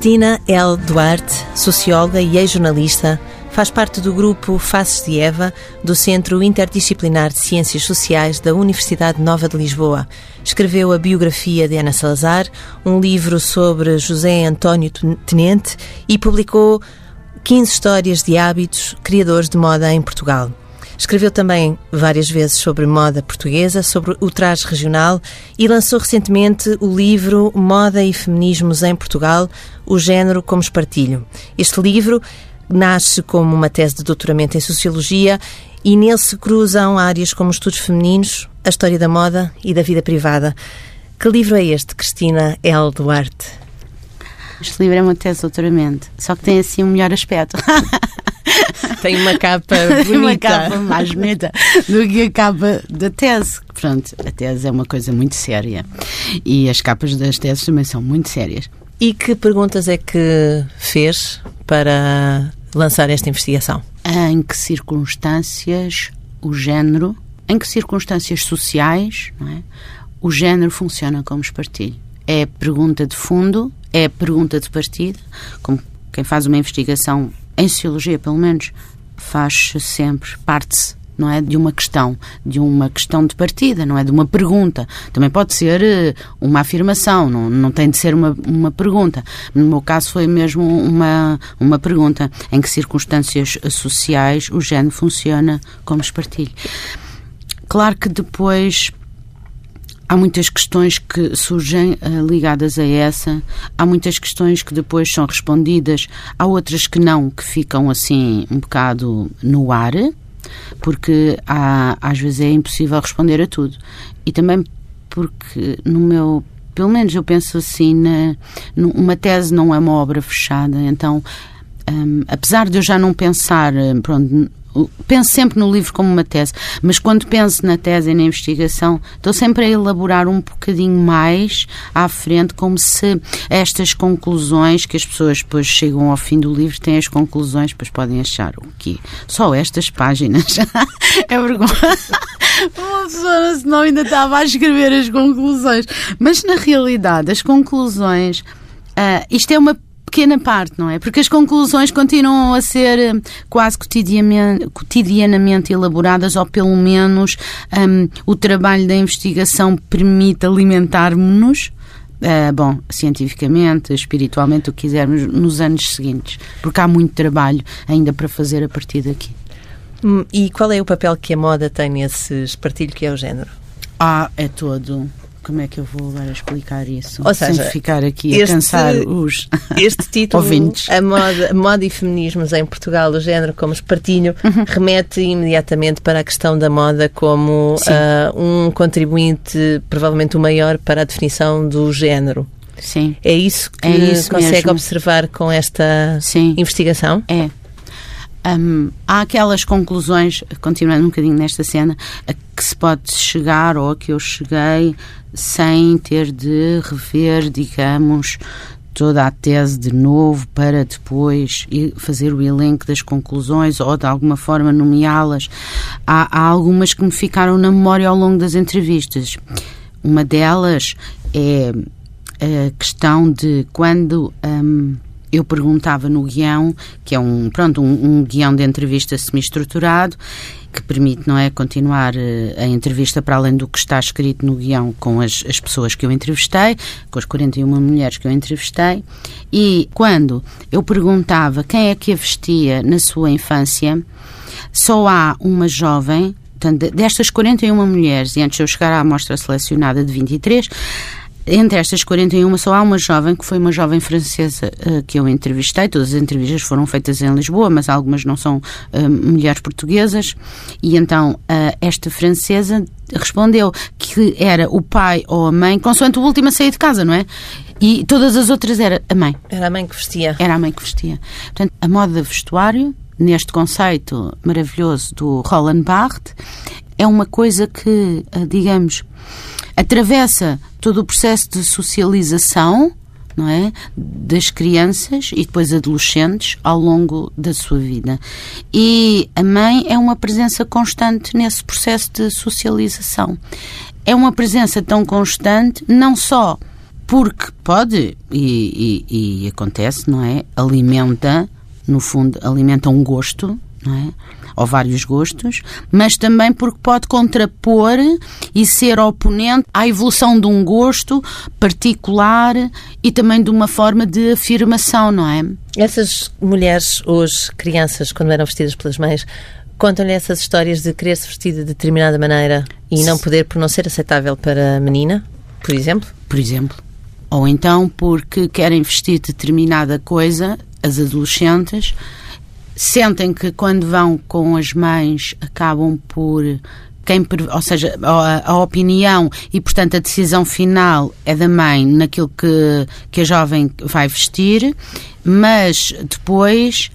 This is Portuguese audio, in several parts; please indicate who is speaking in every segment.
Speaker 1: Cristina L. Duarte, socióloga e ex-jornalista, faz parte do grupo Faces de Eva do Centro Interdisciplinar de Ciências Sociais da Universidade Nova de Lisboa. Escreveu a biografia de Ana Salazar, um livro sobre José António Tenente e publicou 15 histórias de hábitos criadores de moda em Portugal. Escreveu também várias vezes sobre moda portuguesa, sobre o traje regional e lançou recentemente o livro Moda e Feminismos em Portugal, o género como espartilho. Este livro nasce como uma tese de doutoramento em Sociologia e nele se cruzam áreas como estudos femininos, a história da moda e da vida privada. Que livro é este, Cristina L. Duarte?
Speaker 2: Este livro é uma tese de doutoramento, só que tem assim um melhor aspecto.
Speaker 1: Tem uma capa bonita.
Speaker 2: uma capa mais bonita do que a capa da tese. Pronto, a tese é uma coisa muito séria. E as capas das teses também são muito sérias.
Speaker 1: E que perguntas é que fez para lançar esta investigação?
Speaker 2: Em que circunstâncias o género, em que circunstâncias sociais, é? o género funciona como espartilho? É a pergunta de fundo, é a pergunta de partida, como quem faz uma investigação em sociologia, pelo menos, faz sempre, parte-se não é de uma questão, de uma questão de partida, não é de uma pergunta. Também pode ser eh, uma afirmação, não, não tem de ser uma, uma pergunta. No meu caso foi mesmo uma, uma pergunta. Em que circunstâncias sociais o género funciona como espartilho? Claro que depois há muitas questões que surgem uh, ligadas a essa, há muitas questões que depois são respondidas, há outras que não, que ficam assim um bocado no ar, porque há, às vezes é impossível responder a tudo. E também porque no meu pelo menos eu penso assim, na, uma tese não é uma obra fechada, então um, apesar de eu já não pensar, pronto, penso sempre no livro como uma tese, mas quando penso na tese e na investigação, estou sempre a elaborar um bocadinho mais à frente, como se estas conclusões que as pessoas depois chegam ao fim do livro têm as conclusões, depois podem achar o quê? Só estas páginas. é vergonha. Uma pessoa senão ainda estava a escrever as conclusões. Mas na realidade, as conclusões. Uh, isto é uma pequena parte, não é? Porque as conclusões continuam a ser eh, quase cotidianamente, cotidianamente elaboradas, ou pelo menos um, o trabalho da investigação permite alimentar-nos. Uh, bom, cientificamente, espiritualmente, o que quisermos, nos anos seguintes, porque há muito trabalho ainda para fazer a partir daqui.
Speaker 1: Hum, e qual é o papel que a moda tem nesse espartilho que é o género?
Speaker 2: Ah, é todo como é que eu vou agora explicar isso? Ou seja, sem ficar aqui este, a cansar os
Speaker 1: este título, ouvintes. A moda, moda e feminismos em Portugal, o género como espartilho, uhum. remete imediatamente para a questão da moda como uh, um contribuinte, provavelmente o maior, para a definição do género.
Speaker 2: Sim.
Speaker 1: É isso que é isso consegue mesmo. observar com esta Sim. investigação?
Speaker 2: É. Um, há aquelas conclusões, continuando um bocadinho nesta cena, a que se pode chegar ou a que eu cheguei sem ter de rever, digamos, toda a tese de novo para depois fazer o elenco das conclusões ou de alguma forma nomeá-las. Há, há, algumas que me ficaram na memória ao longo das entrevistas. Uma delas é a questão de quando. Um, eu perguntava no guião, que é um, pronto, um, um guião de entrevista semi-estruturado, que permite, não é, continuar eh, a entrevista para além do que está escrito no guião com as, as pessoas que eu entrevistei, com as 41 mulheres que eu entrevistei, e quando eu perguntava quem é que a vestia na sua infância, só há uma jovem, portanto, destas 41 mulheres, e antes de eu chegar à amostra selecionada de 23, entre estas 41, só há uma jovem, que foi uma jovem francesa uh, que eu entrevistei. Todas as entrevistas foram feitas em Lisboa, mas algumas não são uh, mulheres portuguesas. E então, uh, esta francesa respondeu que era o pai ou a mãe, consoante o último a sair de casa, não é? E todas as outras era a mãe.
Speaker 1: Era a mãe que vestia.
Speaker 2: Era a mãe que vestia. Portanto, a moda de vestuário, neste conceito maravilhoso do Roland Barthes, é uma coisa que, digamos, atravessa todo o processo de socialização não é? das crianças e depois adolescentes ao longo da sua vida. E a mãe é uma presença constante nesse processo de socialização. É uma presença tão constante, não só porque pode, e, e, e acontece, não é? Alimenta, no fundo, alimenta um gosto, não é? Ou vários gostos, mas também porque pode contrapor e ser oponente à evolução de um gosto particular e também de uma forma de afirmação, não é?
Speaker 1: Essas mulheres hoje, crianças, quando eram vestidas pelas mães, contam-lhe essas histórias de querer se vestir de determinada maneira e não poder por não ser aceitável para a menina, por exemplo?
Speaker 2: Por exemplo. Ou então porque querem vestir determinada coisa, as adolescentes, sentem que quando vão com as mães acabam por quem, ou seja, a, a, opinião e, portanto, a decisão final é da mãe naquilo que, que a jovem vai vestir, mas depois,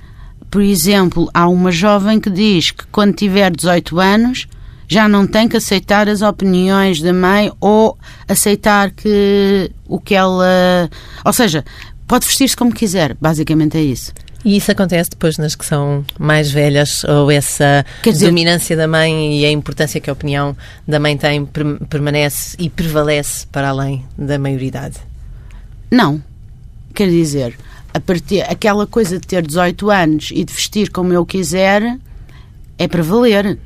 Speaker 2: por exemplo, há uma jovem que diz que quando tiver 18 anos já não tem que aceitar as opiniões da mãe ou aceitar que o que ela. Ou seja, pode vestir-se como quiser, basicamente é isso.
Speaker 1: E isso acontece depois nas que são mais velhas, ou essa dizer, dominância da mãe e a importância que a opinião da mãe tem permanece e prevalece para além da maioridade?
Speaker 2: Não. Quer dizer, a partir, aquela coisa de ter 18 anos e de vestir como eu quiser é para valer.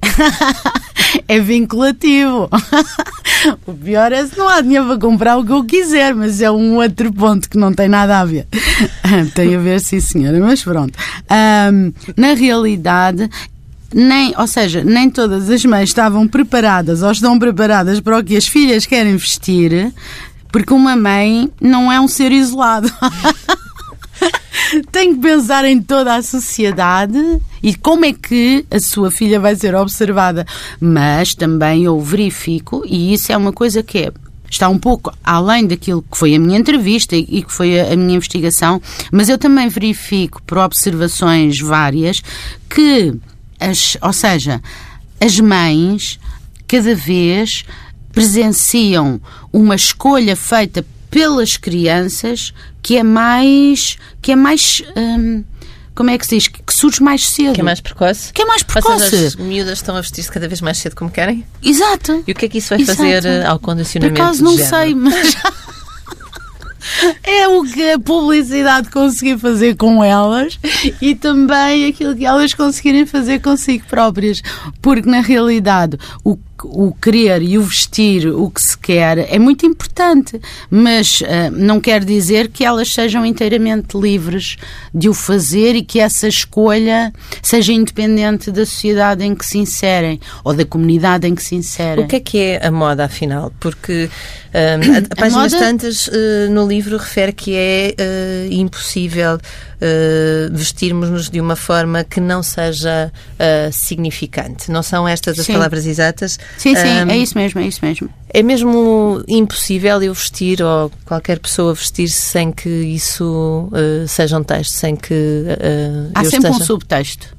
Speaker 2: é vinculativo. o pior é se não há dinheiro para comprar o que eu quiser, mas é um outro ponto que não tem nada a ver. tem a ver, sim, senhora, mas pronto. Um, na realidade, nem, ou seja, nem todas as mães estavam preparadas ou estão preparadas para o que as filhas querem vestir, porque uma mãe não é um ser isolado. tem que pensar em toda a sociedade e como é que a sua filha vai ser observada. Mas também eu verifico, e isso é uma coisa que é está um pouco além daquilo que foi a minha entrevista e que foi a, minha investigação, mas eu também verifico por observações várias que as, ou seja, as mães cada vez presenciam uma escolha feita pelas crianças que é mais que é mais hum, como é que se diz? Que surge mais cedo.
Speaker 1: Que é mais precoce.
Speaker 2: Que é mais precoce.
Speaker 1: Seja, as miúdas estão a vestir-se cada vez mais cedo como querem?
Speaker 2: Exato.
Speaker 1: E o que é que isso vai Exato. fazer eh, ao condicionamento
Speaker 2: Por acaso não sei, mas... é o que a publicidade conseguir fazer com elas e também aquilo que elas conseguirem fazer consigo próprias. Porque, na realidade, o o querer e o vestir o que se quer é muito importante, mas uh, não quer dizer que elas sejam inteiramente livres de o fazer e que essa escolha seja independente da sociedade em que se inserem ou da comunidade em que se inserem.
Speaker 1: O que é que é a moda, afinal? Porque um, a, a páginas moda... tantas uh, no livro refere que é uh, impossível uh, vestirmos-nos de uma forma que não seja significante. Não são estas as sim. palavras exatas?
Speaker 2: Sim, sim, um, é isso mesmo, é isso mesmo.
Speaker 1: É mesmo impossível eu vestir ou qualquer pessoa vestir-se sem que isso seja um texto, sem que
Speaker 2: Há sempre
Speaker 1: esteja...
Speaker 2: um subtexto.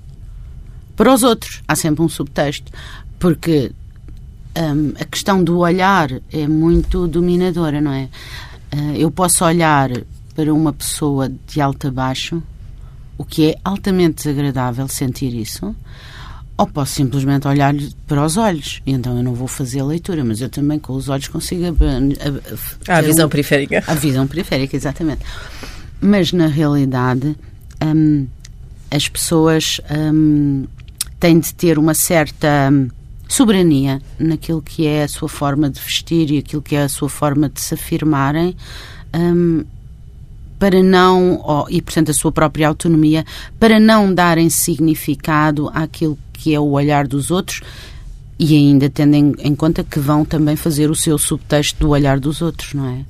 Speaker 2: Para os outros, há sempre um subtexto. Porque um, a questão do olhar é muito dominadora, não é? Uh, eu posso olhar para uma pessoa de alto a baixo, o que é altamente desagradável sentir isso, ou posso simplesmente olhar para os olhos, e então eu não vou fazer a leitura, mas eu também com os olhos consigo.
Speaker 1: A, a, a, a visão um, periférica.
Speaker 2: A visão periférica, exatamente. Mas na realidade, um, as pessoas um, têm de ter uma certa soberania naquilo que é a sua forma de vestir e aquilo que é a sua forma de se afirmarem. Para não, oh, e portanto a sua própria autonomia, para não darem significado àquilo que é o olhar dos outros e ainda tendo em, em conta que vão também fazer o seu subtexto do olhar dos outros, não é?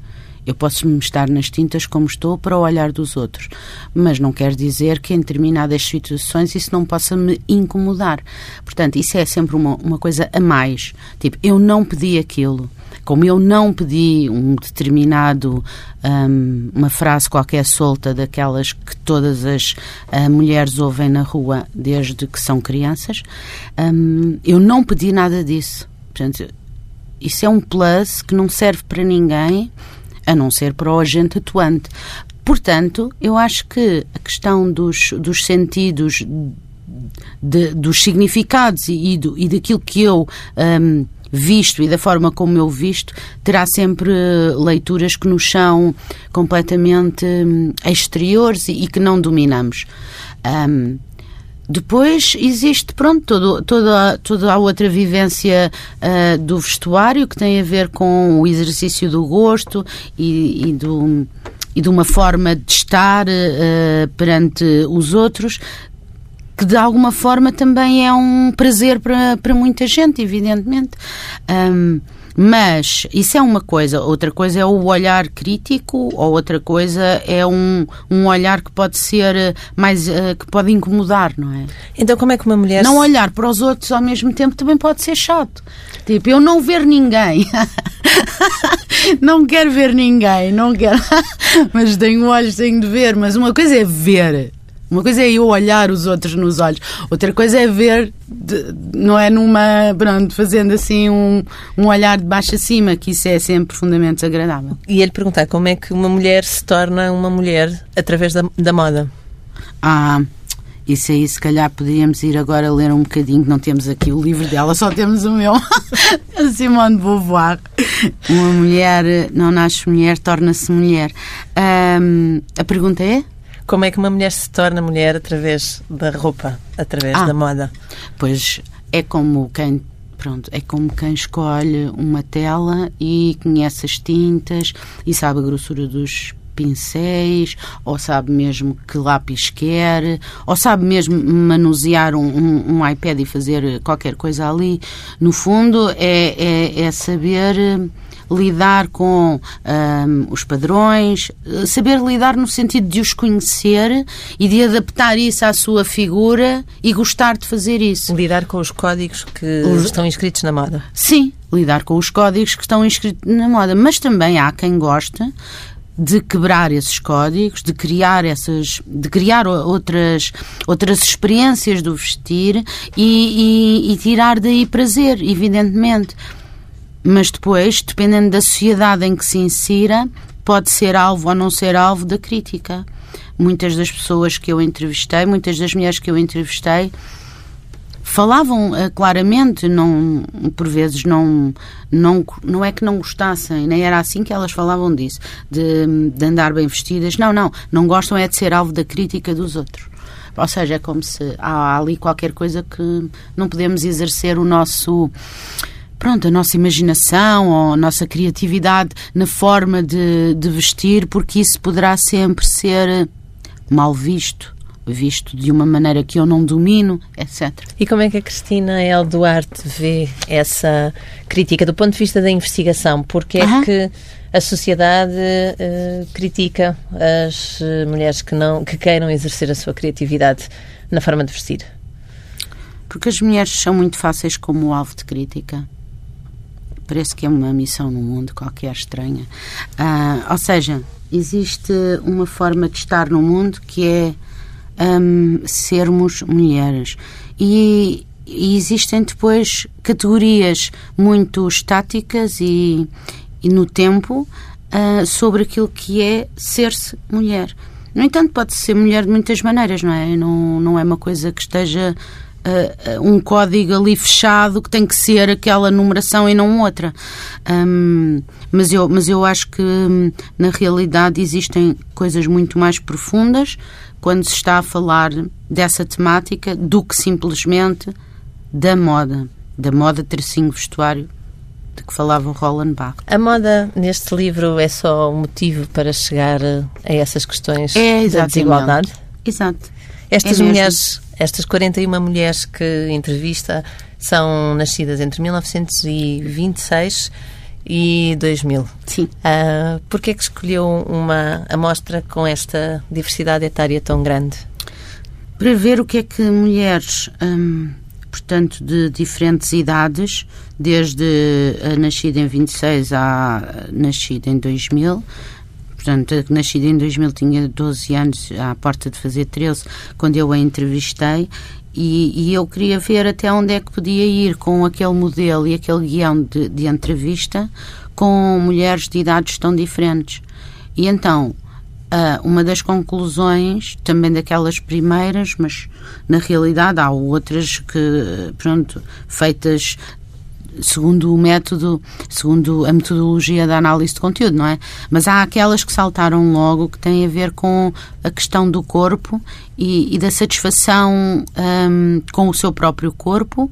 Speaker 2: Eu posso me estar nas tintas como estou para o olhar dos outros, mas não quer dizer que em determinadas situações isso não possa me incomodar. Portanto, isso é sempre uma, uma coisa a mais. Tipo, eu não pedi aquilo. Como eu não pedi um determinado, um, uma frase qualquer solta daquelas que todas as uh, mulheres ouvem na rua desde que são crianças, um, eu não pedi nada disso. Portanto, isso é um plus que não serve para ninguém a não ser para o agente atuante. Portanto, eu acho que a questão dos, dos sentidos, de, dos significados e, e, do, e daquilo que eu um, visto e da forma como eu visto, terá sempre leituras que nos são completamente hum, exteriores e, e que não dominamos. Um, depois existe, pronto, todo, toda, toda a outra vivência uh, do vestuário que tem a ver com o exercício do gosto e, e do, e de uma forma de estar uh, perante os outros que de alguma forma também é um prazer para, para muita gente, evidentemente. Um, mas isso é uma coisa, outra coisa é o olhar crítico, ou outra coisa é um, um olhar que pode ser mais. Uh, que pode incomodar, não é?
Speaker 1: Então, como é que uma mulher.
Speaker 2: Não olhar para os outros ao mesmo tempo também pode ser chato. Tipo, eu não ver ninguém. não quero ver ninguém, não quero. mas tenho olhos, tenho de ver. Mas uma coisa é ver uma coisa é eu olhar os outros nos olhos, outra coisa é ver, de, não é numa, pronto, fazendo assim um, um olhar de baixo a cima, que isso é sempre profundamente desagradável.
Speaker 1: E ele perguntar como é que uma mulher se torna uma mulher através da, da moda?
Speaker 2: Ah, isso aí, se calhar, podíamos ir agora ler um bocadinho, não temos aqui o livro dela, só temos o meu, a Simone de Beauvoir. Uma mulher não nasce mulher, torna-se mulher. Um, a pergunta é?
Speaker 1: Como é que uma mulher se torna mulher através da roupa, através ah, da moda?
Speaker 2: Pois é como quem pronto, é como quem escolhe uma tela e conhece as tintas e sabe a grossura dos pincéis, ou sabe mesmo que lápis quer, ou sabe mesmo manusear um, um, um iPad e fazer qualquer coisa ali. No fundo, é, é, é saber lidar com um, os padrões, saber lidar no sentido de os conhecer e de adaptar isso à sua figura e gostar de fazer isso.
Speaker 1: Lidar com os códigos que os... estão inscritos na moda.
Speaker 2: Sim, lidar com os códigos que estão inscritos na moda, mas também há quem goste de quebrar esses códigos, de criar essas, de criar outras outras experiências do vestir e, e, e tirar daí prazer, evidentemente mas depois, dependendo da sociedade em que se insira, pode ser alvo ou não ser alvo da crítica. Muitas das pessoas que eu entrevistei, muitas das mulheres que eu entrevistei, falavam uh, claramente, não, por vezes não, não, não é que não gostassem, nem era assim que elas falavam disso, de, de andar bem vestidas. Não, não, não gostam é de ser alvo da crítica dos outros. Ou seja, é como se há ali qualquer coisa que não podemos exercer o nosso pronto, a nossa imaginação ou a nossa criatividade na forma de, de vestir, porque isso poderá sempre ser mal visto visto de uma maneira que eu não domino, etc.
Speaker 1: E como é que a Cristina El Duarte vê essa crítica do ponto de vista da investigação? Porque é que a sociedade uh, critica as uh, mulheres que não que queiram exercer a sua criatividade na forma de vestir?
Speaker 2: Porque as mulheres são muito fáceis como alvo de crítica parece que é uma missão no mundo qualquer estranha. Uh, ou seja, existe uma forma de estar no mundo que é um, sermos mulheres. E, e, existem depois categorias muito estáticas e, e no tempo uh, sobre aquilo que é ser-se mulher. No entanto, pode ser mulher de muitas maneiras, não é? Não, não é uma coisa que esteja uh, um código ali fechado que tem que ser aquela numeração e não outra. Um, mas, eu, mas eu acho que hum, na realidade existem coisas muito mais profundas quando se está a falar dessa temática do que simplesmente da moda, da moda tracinho vestuário de que falava o Roland Barthes.
Speaker 1: A moda neste livro é só um motivo para chegar a essas questões
Speaker 2: é,
Speaker 1: da desigualdade?
Speaker 2: Exato.
Speaker 1: Estas é mulheres estas 41 mulheres que entrevista são nascidas entre 1926 e 2000.
Speaker 2: Sim.
Speaker 1: Uh, Porquê é que escolheu uma amostra com esta diversidade etária tão grande?
Speaker 2: Para ver o que é que mulheres, hum, portanto, de diferentes idades, desde a nascida em 26 à nascida em 2000, portanto, nascida em 2000, tinha 12 anos, à porta de fazer 13, quando eu a entrevistei, e, e, eu queria ver até onde é que podia ir com aquele modelo e aquele guião de, de entrevista com mulheres de idades tão diferentes. E então, uma das conclusões, também daquelas primeiras, mas na realidade há outras que, pronto, feitas segundo o método, segundo a metodologia da análise de conteúdo, não é? Mas há aquelas que saltaram logo que têm a ver com a questão do corpo e, e da satisfação um, com o seu próprio corpo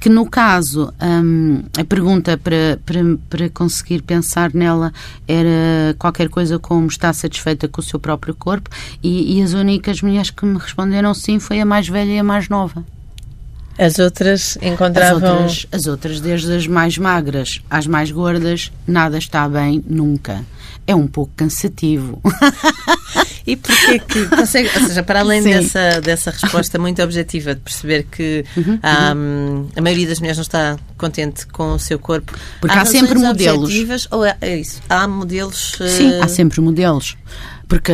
Speaker 2: que no caso um, a pergunta para, para, para conseguir pensar nela era qualquer coisa como está satisfeita com o seu próprio corpo e, e as únicas mulheres que me responderam sim foi a mais velha e a mais nova.
Speaker 1: As outras encontravam.
Speaker 2: As outras, as outras, desde as mais magras às mais gordas, nada está bem nunca. É um pouco cansativo.
Speaker 1: E porquê que consegue, ou seja, para além dessa, dessa resposta muito objetiva de perceber que uhum, há, uhum. a maioria das mulheres não está contente com o seu corpo,
Speaker 2: porque há, há sempre modelos.
Speaker 1: Ou é, é, isso? Há modelos.
Speaker 2: Sim, uh... há sempre modelos. Porque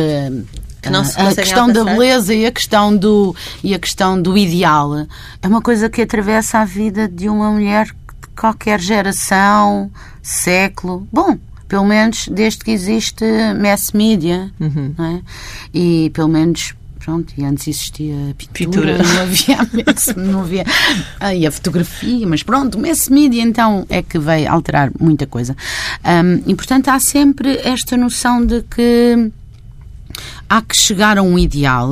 Speaker 2: que não se a questão alcançar. da beleza e a questão do e a questão do ideal é uma coisa que atravessa a vida de uma mulher de qualquer geração, século. Bom, pelo menos desde que existe mass media, uhum. é? e pelo menos pronto, e antes existia pintura, pintura. não havia, não havia aí a fotografia, mas pronto, o mass media então é que veio alterar muita coisa. Um, e portanto há sempre esta noção de que há que chegar a um ideal.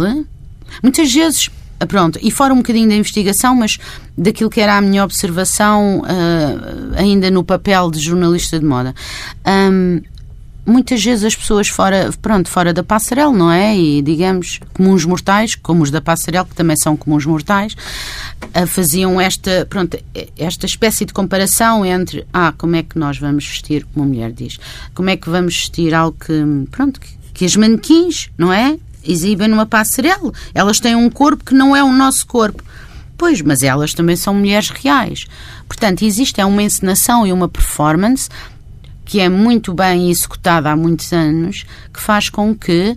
Speaker 2: Muitas vezes ah, pronto, e fora um bocadinho da investigação, mas daquilo que era a minha observação, uh, ainda no papel de jornalista de moda. Um, muitas vezes as pessoas fora, pronto, fora da passarela, não é? E digamos, comuns mortais, como os da passarela, que também são comuns mortais, uh, faziam esta, pronto, esta espécie de comparação entre, ah, como é que nós vamos vestir, como a mulher diz, como é que vamos vestir algo que, pronto, que, que as manequins, não é? exibem numa passarela. Elas têm um corpo que não é o nosso corpo. Pois, mas elas também são mulheres reais. Portanto, existe é uma encenação e uma performance que é muito bem executada há muitos anos, que faz com que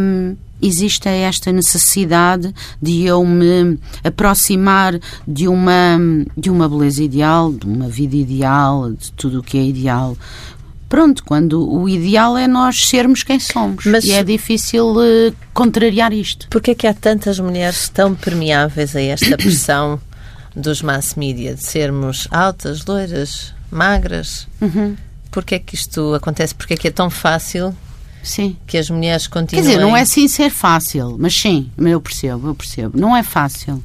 Speaker 2: hum, exista esta necessidade de eu me aproximar de uma, de uma beleza ideal, de uma vida ideal, de tudo o que é ideal pronto, quando o ideal é nós sermos quem somos. Mas, e é difícil uh, contrariar isto.
Speaker 1: Porquê é que há tantas mulheres tão permeáveis a esta pressão dos mass media, de sermos altas, loiras, magras? Uhum. Porquê é que isto acontece? Porquê é que é tão fácil Sim. que as mulheres continuem...
Speaker 2: Quer dizer, não é sim ser fácil, mas sim, eu percebo, eu percebo. Não é fácil.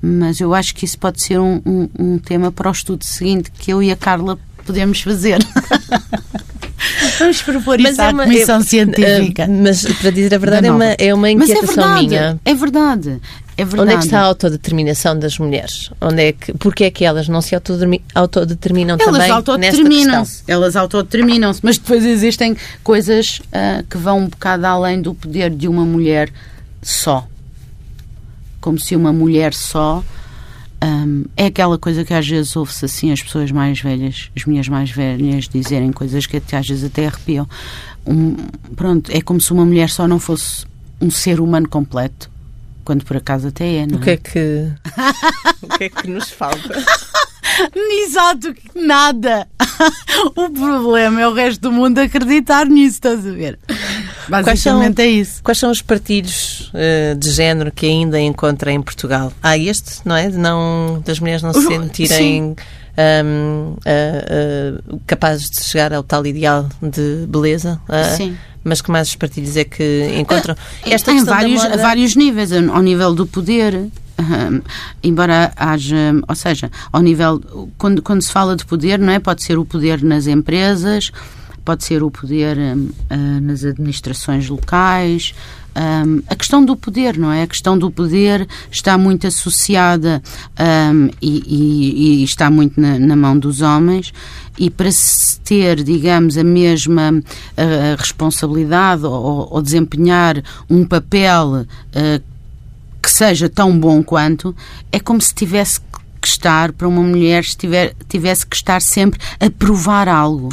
Speaker 2: Mas eu acho que isso pode ser um, um, um tema para o estudo seguinte que eu e a Carla podemos fazer. Vamos propor mas isso é à uma, Comissão é, Científica.
Speaker 1: Uh, mas, para dizer a verdade, é uma, é uma inquietação
Speaker 2: mas é verdade,
Speaker 1: minha.
Speaker 2: É verdade. É verdade.
Speaker 1: Onde é que está a autodeterminação das mulheres? Onde é que, porque é que elas não se autodeterminam
Speaker 2: elas
Speaker 1: também
Speaker 2: autodeterminam-se. Elas autodeterminam-se, mas depois existem coisas uh, que vão um bocado além do poder de uma mulher só. Como se uma mulher só um, é aquela coisa que às vezes ouve-se assim as pessoas mais velhas, as minhas mais velhas, dizerem coisas que às vezes até arrepiam. Um, pronto, é como se uma mulher só não fosse um ser humano completo, quando por acaso até é, não
Speaker 1: o que é? que O que é que nos falta?
Speaker 2: Exato, nada. o problema é o resto do mundo acreditar nisso, estás a ver? Basicamente são, é isso.
Speaker 1: Quais são os partilhos uh, de género que ainda encontra em Portugal? Há este, não é? De não, das mulheres não se sentirem um, uh, uh, capazes de chegar ao tal ideal de beleza. Sim. Mas que mais os partilhos é que encontram?
Speaker 2: Esta em vários, moda... vários níveis, ao nível do poder, um, embora haja, ou seja, ao nível, quando, quando se fala de poder, não é? Pode ser o poder nas empresas, pode ser o poder um, uh, nas administrações locais. Um, a questão do poder, não é? A questão do poder está muito associada e, e, e, está muito na, na, mão dos homens e para se ter, digamos, a mesma uh, responsabilidade ou, ou, desempenhar um papel uh, que seja tão bom quanto, é como se tivesse que estar, para uma mulher, tivesse que estar sempre a provar algo.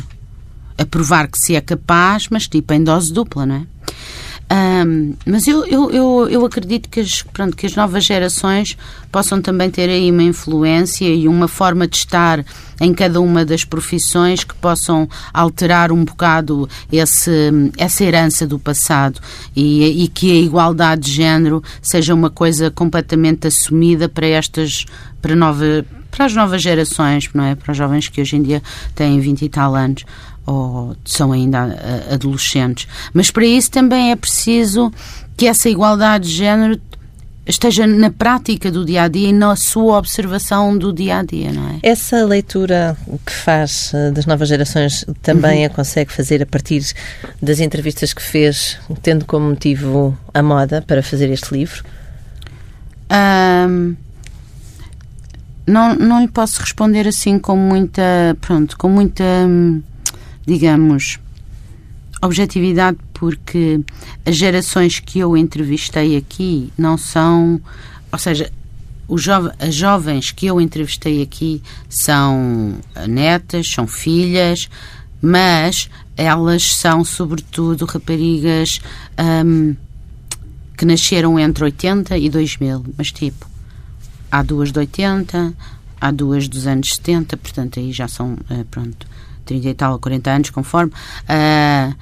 Speaker 2: A provar que se é capaz, mas tipo em dose dupla, não é? Um, mas eu, eu, eu, eu, acredito que as, pronto, que as novas gerações possam também ter aí uma influência e uma forma de estar em cada uma das profissões que possam alterar um bocado esse, essa herança do passado e, e que a igualdade de género seja uma coisa completamente assumida para estas para, nova, para as novas gerações, não é? Para os jovens que hoje em dia têm 20 e tal anos ou são ainda adolescentes. Mas para isso também é preciso que essa igualdade de género esteja na prática do dia a dia e na sua observação do dia a dia, não é?
Speaker 1: Essa leitura que faz eh, das novas gerações também uhum. a consegue fazer a partir das entrevistas que fez, tendo como motivo a moda para fazer este livro?
Speaker 2: Um, não, não lhe posso responder assim com muita, pronto, com muita, digamos, objetividade porque as gerações que eu entrevistei aqui não são, ou seja, jove, as jovens que eu entrevistei aqui são netas, são filhas, mas elas são sobretudo raparigas um, que nasceram entre 80 e 2000, mas tipo, há duas de 80, há duas dos anos 70, portanto aí já são, uh, pronto, 30 e tal, 40 anos, conforme. Uh,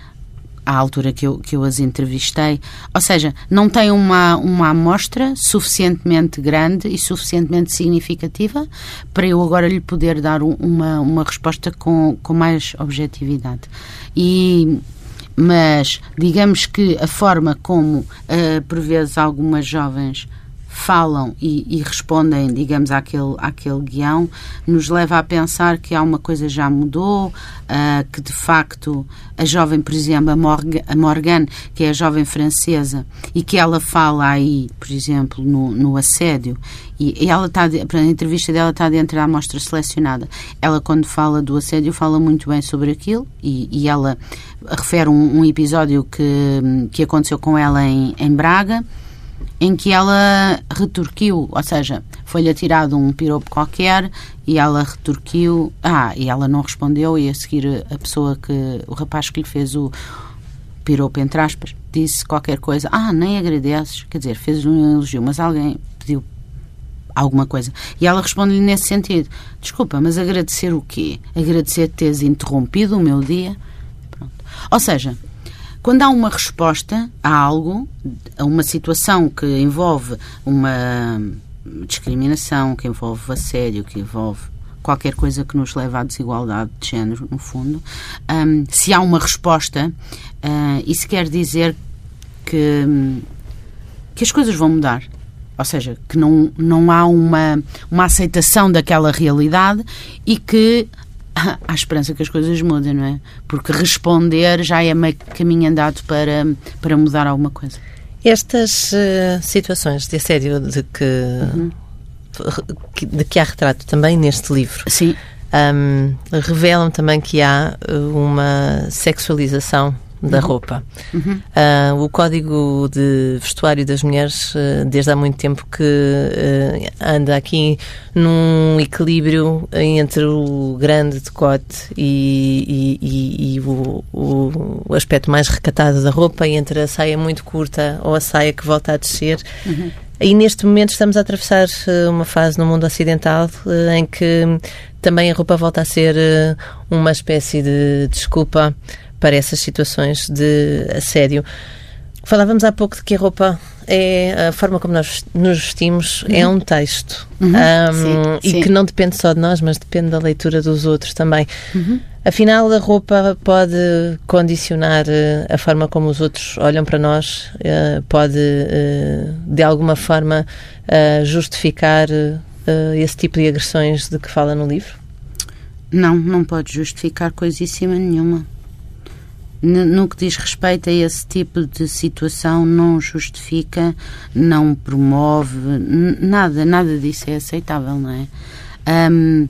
Speaker 2: à altura que eu, que eu as entrevistei. Ou seja, não tem uma, uma amostra suficientemente grande e suficientemente significativa para eu agora lhe poder dar uma, uma resposta com, com mais objetividade. E mas digamos que a forma como uh, por vezes algumas jovens falam e, e, respondem, digamos, àquele, àquele guião, nos leva a pensar que há uma coisa já mudou, uh, que de facto a jovem, por exemplo, a, Morgan, a Morgane, que é a jovem francesa, e que ela fala aí, por exemplo, no, no assédio, e, e ela está, a entrevista dela está dentro da amostra selecionada. Ela, quando fala do assédio, fala muito bem sobre aquilo, e, e ela refere um, um, episódio que, que aconteceu com ela em, em Braga em que ela retorquiu, ou seja, foi-lhe atirado um piropo qualquer e ela retorquiu, ah, e ela não respondeu e a seguir a pessoa que, o rapaz que lhe fez o piropo, entre aspas, disse qualquer coisa, ah, nem agradeces, quer dizer, fez um elogio, mas alguém pediu alguma coisa. E ela responde-lhe nesse sentido, desculpa, mas agradecer o quê? Agradecer teres interrompido o meu dia? Pronto. Ou seja, quando há uma resposta a algo, a uma situação que envolve uma discriminação, que envolve assédio, que envolve qualquer coisa que nos leva à desigualdade de género, no fundo, um, se há uma resposta, uh, isso quer dizer que, que as coisas vão mudar. Ou seja, que não, não há uma, uma aceitação daquela realidade e que há esperança que as coisas mudem, não é? Porque responder já é meio caminho andado para, para mudar alguma coisa.
Speaker 1: Estas uh, situações de assédio de que, uhum. de que há retrato também neste livro.
Speaker 2: Sim.
Speaker 1: Um, revelam também que há uma sexualização da roupa. Uhum. Uh, o código de vestuário das mulheres, uh, desde há muito tempo que uh, anda aqui num equilíbrio entre o grande decote e, e, e, e o, o, aspecto mais recatado da roupa, entre a saia muito curta ou a saia que volta a descer. Uhum. E neste momento estamos a atravessar uma fase no mundo ocidental em que também a roupa volta a ser uma espécie de desculpa para essas situações de assédio. Falávamos há pouco de que a roupa é a forma como nós nos vestimos é uhum. é um texto uhum. um, sim, e sim. que não depende só de nós, mas depende da leitura dos outros também. Uhum. Afinal, a roupa pode condicionar eh, a forma como os outros olham para nós, eh, pode eh, de alguma forma justificar esse tipo de agressões de que fala no livro?
Speaker 2: Não, não pode justificar coisíssima nenhuma no que diz respeito a esse tipo de situação, não justifica, não promove, nada, nada disso é aceitável, não é? Um,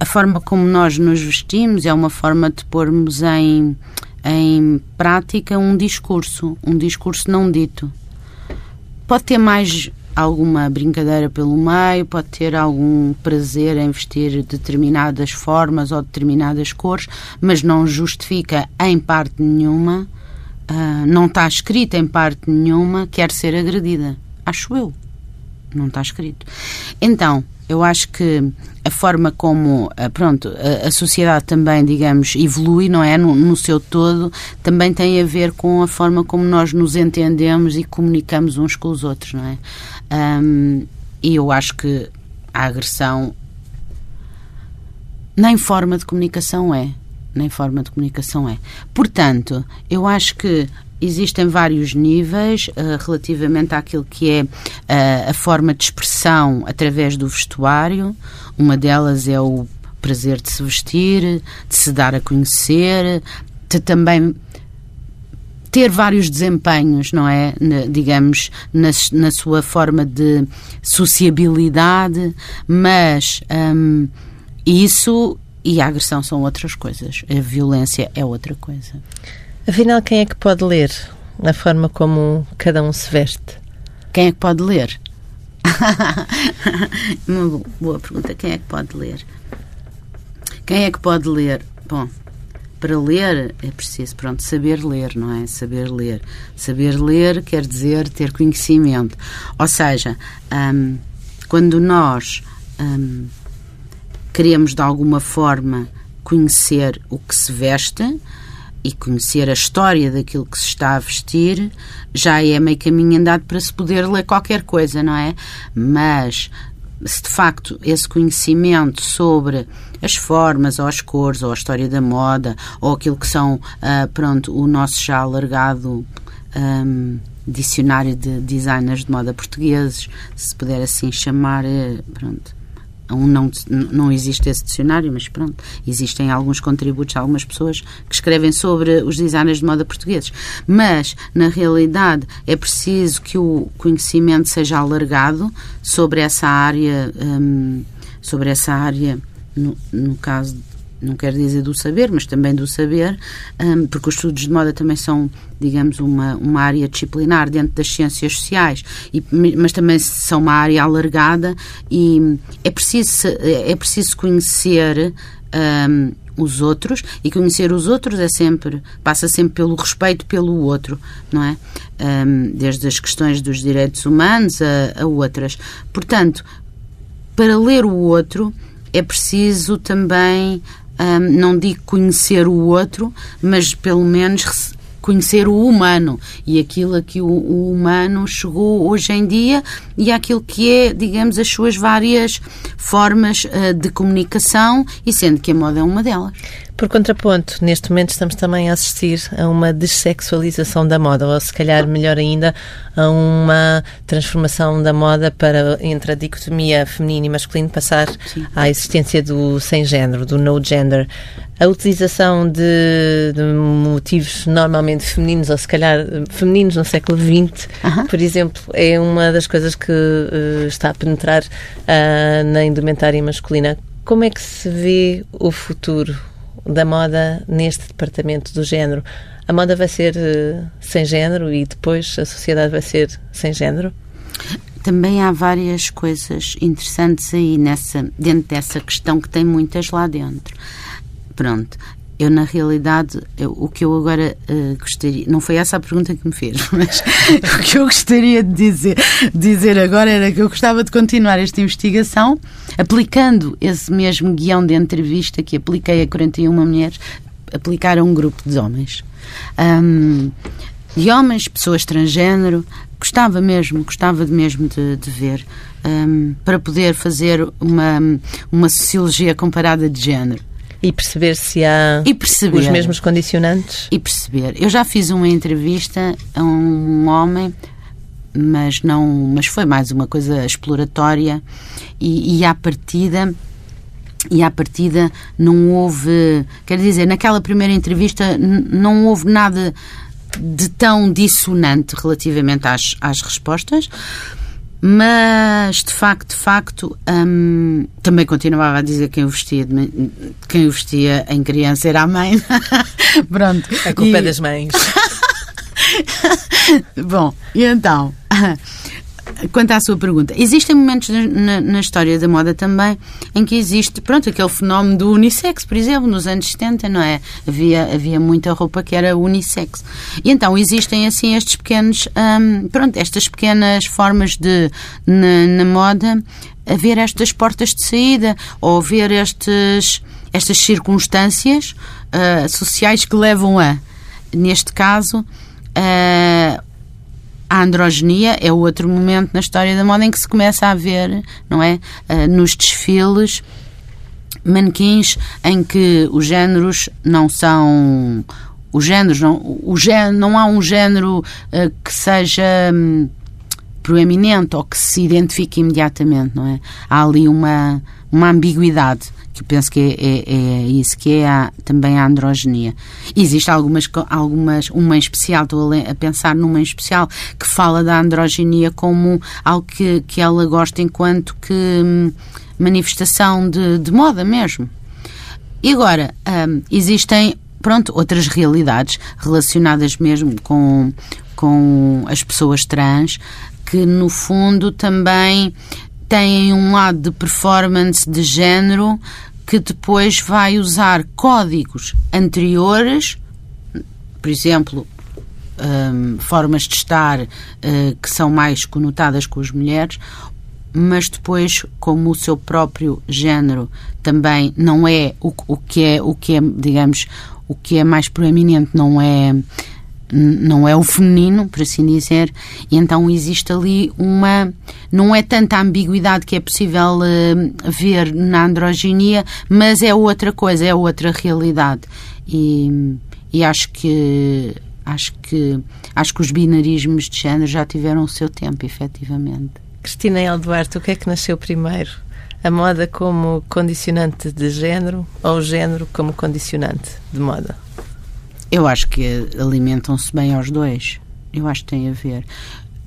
Speaker 2: a forma como nós nos vestimos é uma forma de pormos em, em prática um discurso, um discurso não dito. Pode ter mais alguma brincadeira pelo meio, pode ter algum prazer em vestir determinadas formas ou determinadas cores, mas não justifica em parte nenhuma, uh, não está escrito em parte nenhuma, quer ser agredida. Acho eu. Não está escrito. Então, eu acho que a forma como ah, pronto a, a, sociedade também digamos evolui não é no, no, seu todo também tem a ver com a forma como nós nos entendemos e comunicamos uns com os outros não é um, e eu acho que a agressão nem forma de comunicação é. Nem forma de comunicação é. Portanto, eu acho que existem vários níveis uh, relativamente àquilo que é uh, a forma de expressão através do vestuário. Uma delas é o prazer de se vestir, de se dar a conhecer, de também ter vários desempenhos, não é? Na, digamos, na, na, sua forma de sociabilidade, mas um, isso e a agressão são outras coisas. A violência é outra coisa.
Speaker 1: Afinal, quem é que pode ler na forma como cada um se veste?
Speaker 2: Quem é que pode ler? Uma boa pergunta. Quem é que pode ler? Quem é que pode ler? Bom, para ler é preciso, pronto, saber ler, não é? Saber ler. Saber ler quer dizer ter conhecimento. Ou seja, um, quando nós um, queremos de alguma forma conhecer o que se veste e conhecer a história daquilo que se está a vestir, já é meio caminho andado para se poder ler qualquer coisa, não é? Mas se de facto esse conhecimento sobre as formas ou as cores ou a história da moda ou aquilo que são, uh, pronto, o nosso já alargado um, dicionário de designers de moda portugueses, se puder assim chamar, eh, pronto, um não, não existe esse dicionário, mas pronto, existem alguns contributos algumas pessoas que escrevem sobre os designers de moda portugueses. Mas, na realidade, é preciso que o conhecimento seja alargado sobre essa área, hum, sobre essa área, no, no caso não quero dizer do saber, mas também do saber, um, porque os estudos de moda também são, digamos, uma, uma área disciplinar dentro das ciências sociais, e, mas também são uma área alargada e é preciso, é preciso conhecer. Um, os outros e conhecer os outros é sempre passa sempre pelo respeito pelo outro não é um, desde as questões dos direitos humanos a, a outras portanto para ler o outro é preciso também um, não digo conhecer o outro, mas pelo menos conhecer o humano e aquilo a que o, o, humano chegou hoje em dia e aquilo que é, digamos, as suas várias formas uh, de comunicação e sendo que a moda é uma delas.
Speaker 1: Por contraponto, neste momento estamos também a assistir a uma dessexualização da moda, ou se calhar melhor ainda, a uma transformação da moda para, entre a dicotomia feminino e masculino, passar Sim. à existência do sem género, do no gender. A utilização de, de motivos normalmente femininos, ou se calhar femininos no século XX, uh -huh. por exemplo, é uma das coisas que uh, está a penetrar uh, na indumentária masculina. Como é que se vê o futuro? Da moda neste departamento do género. A moda vai ser uh, sem género e depois a sociedade vai ser sem género?
Speaker 2: Também há várias coisas interessantes aí nessa, dentro dessa questão que tem muitas lá dentro. Pronto, eu na realidade eu, o que eu agora uh, gostaria não foi essa a pergunta que me fez mas o que eu gostaria de dizer dizer agora era que eu gostava de continuar esta investigação aplicando esse mesmo guião de entrevista que apliquei a 41 mulheres aplicar a um grupo de homens. Um, de homens pessoas transgênero gostava mesmo gostava mesmo de, de ver um, para poder fazer uma uma sociologia comparada de género
Speaker 1: e perceber se há perceber, os mesmos condicionantes?
Speaker 2: E perceber. Eu já fiz uma entrevista a um homem, mas não, mas foi mais uma coisa exploratória e, e à partida e à partida não houve, quer dizer, naquela primeira entrevista não houve nada de tão dissonante relativamente às, às respostas. Mas, de facto, de facto, hum, também continuava a dizer quem o vestia, de, quem o vestia em criança era a mãe. Pronto.
Speaker 1: A culpa e... é das mães.
Speaker 2: Bom, e então, quanto à sua pergunta, existem momentos na, na, história da moda também em que existe, pronto, aquele fenómeno do unissex, por exemplo, nos anos 70, não é? Havia, havia muita roupa que era unissex. E então existem assim estes pequenos, hum, pronto, estas pequenas formas de, na, na moda, haver estas portas de saída ou haver estes, estas circunstâncias uh, sociais que levam a, neste caso, uh, a androginia é outro momento na história da moda em que se começa a ver, não é? Uh, nos desfiles, manequins em que os géneros não são. Os géneros, não, o género, não há um género uh, que seja. Um, proeminente ou que se identifique imediatamente, não é? Há ali uma, uma ambiguidade que penso que é, é, é, isso que é a, também a androgenia. Existe algumas, algumas, uma em especial, estou a, a, pensar numa em especial, que fala da androgenia como algo que, que ela gosta enquanto que hum, manifestação de, de, moda mesmo. E agora, hum, existem, pronto, outras realidades relacionadas mesmo com, com as pessoas trans, que no fundo também têm um lado de performance de género que depois vai usar códigos anteriores, por exemplo, um, formas de estar uh, que são mais conotadas com as mulheres, mas depois, como o seu próprio género também não é o, o que é o que é, digamos, o que é mais proeminente não é não é o feminino, por assim dizer, e então existe ali uma. Não é tanta ambiguidade que é possível uh, ver na androginia, mas é outra coisa, é outra realidade. E, e acho que. Acho que, acho que os binarismos de género já tiveram o seu tempo, efetivamente.
Speaker 1: Cristina Alduarte, o que é que nasceu primeiro? A moda como condicionante de género ou o género como condicionante de moda?
Speaker 2: Eu acho que alimentam-se bem aos dois. Eu acho que tem a ver.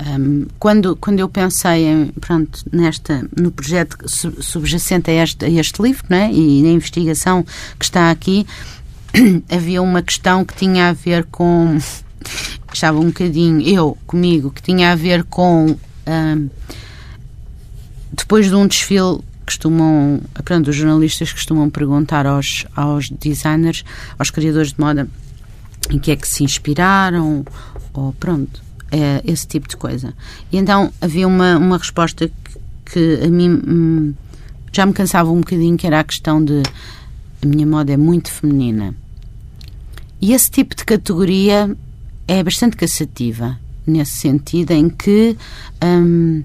Speaker 2: Um, quando, quando eu pensei em, pronto, nesta, no projeto subjacente a este, a este livro né, e na investigação que está aqui, havia uma questão que tinha a ver com. Estava um bocadinho eu comigo, que tinha a ver com. Um, depois de um desfile costumam, pronto, os jornalistas costumam perguntar aos, aos designers, aos criadores de moda, em que é que se inspiraram, ou pronto, é, esse tipo de coisa. E então havia uma, uma resposta que, que a mim hum, já me cansava um bocadinho, que era a questão de a minha moda é muito feminina. E esse tipo de categoria é bastante cansativa, nesse sentido em que hum,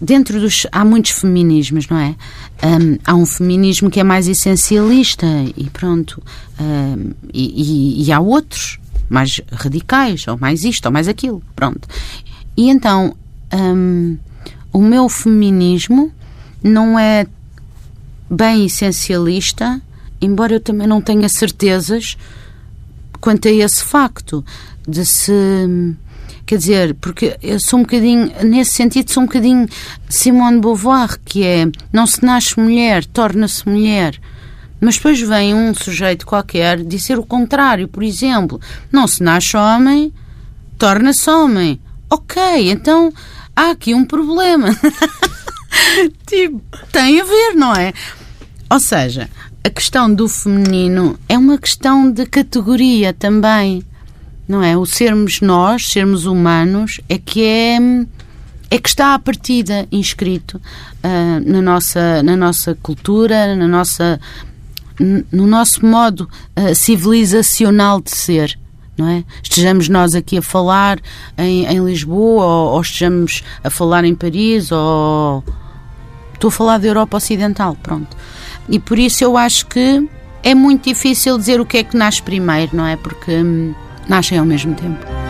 Speaker 2: dentro dos. há muitos feminismos, não é? Um, há um feminismo que é mais essencialista e pronto. Um, e, e, e, há outros mais radicais, ou mais isto, ou mais aquilo. Pronto. E então, um, o meu feminismo não é bem essencialista, embora eu também não tenha certezas quanto a esse facto de se Quer dizer, porque eu sou um bocadinho, nesse sentido, sou um bocadinho Simone Beauvoir, que é não se nasce mulher, torna-se mulher. Mas depois vem um sujeito qualquer dizer o contrário, por exemplo, não se nasce homem, torna-se homem. Ok, então há aqui um problema. tipo, tem a ver, não é? Ou seja, a questão do feminino é uma questão de categoria também não é? O sermos nós, sermos humanos, é que é é que está à partida inscrito uh, na nossa na nossa cultura, na nossa no nosso modo uh, civilizacional de ser. Não é? Estejamos nós aqui a falar em, em Lisboa ou, ou, estejamos a falar em Paris ou estou a falar da Europa Ocidental, pronto. E por isso eu acho que é muito difícil dizer o que é que nasce primeiro, não é? Porque hum, nascem ao mesmo tempo.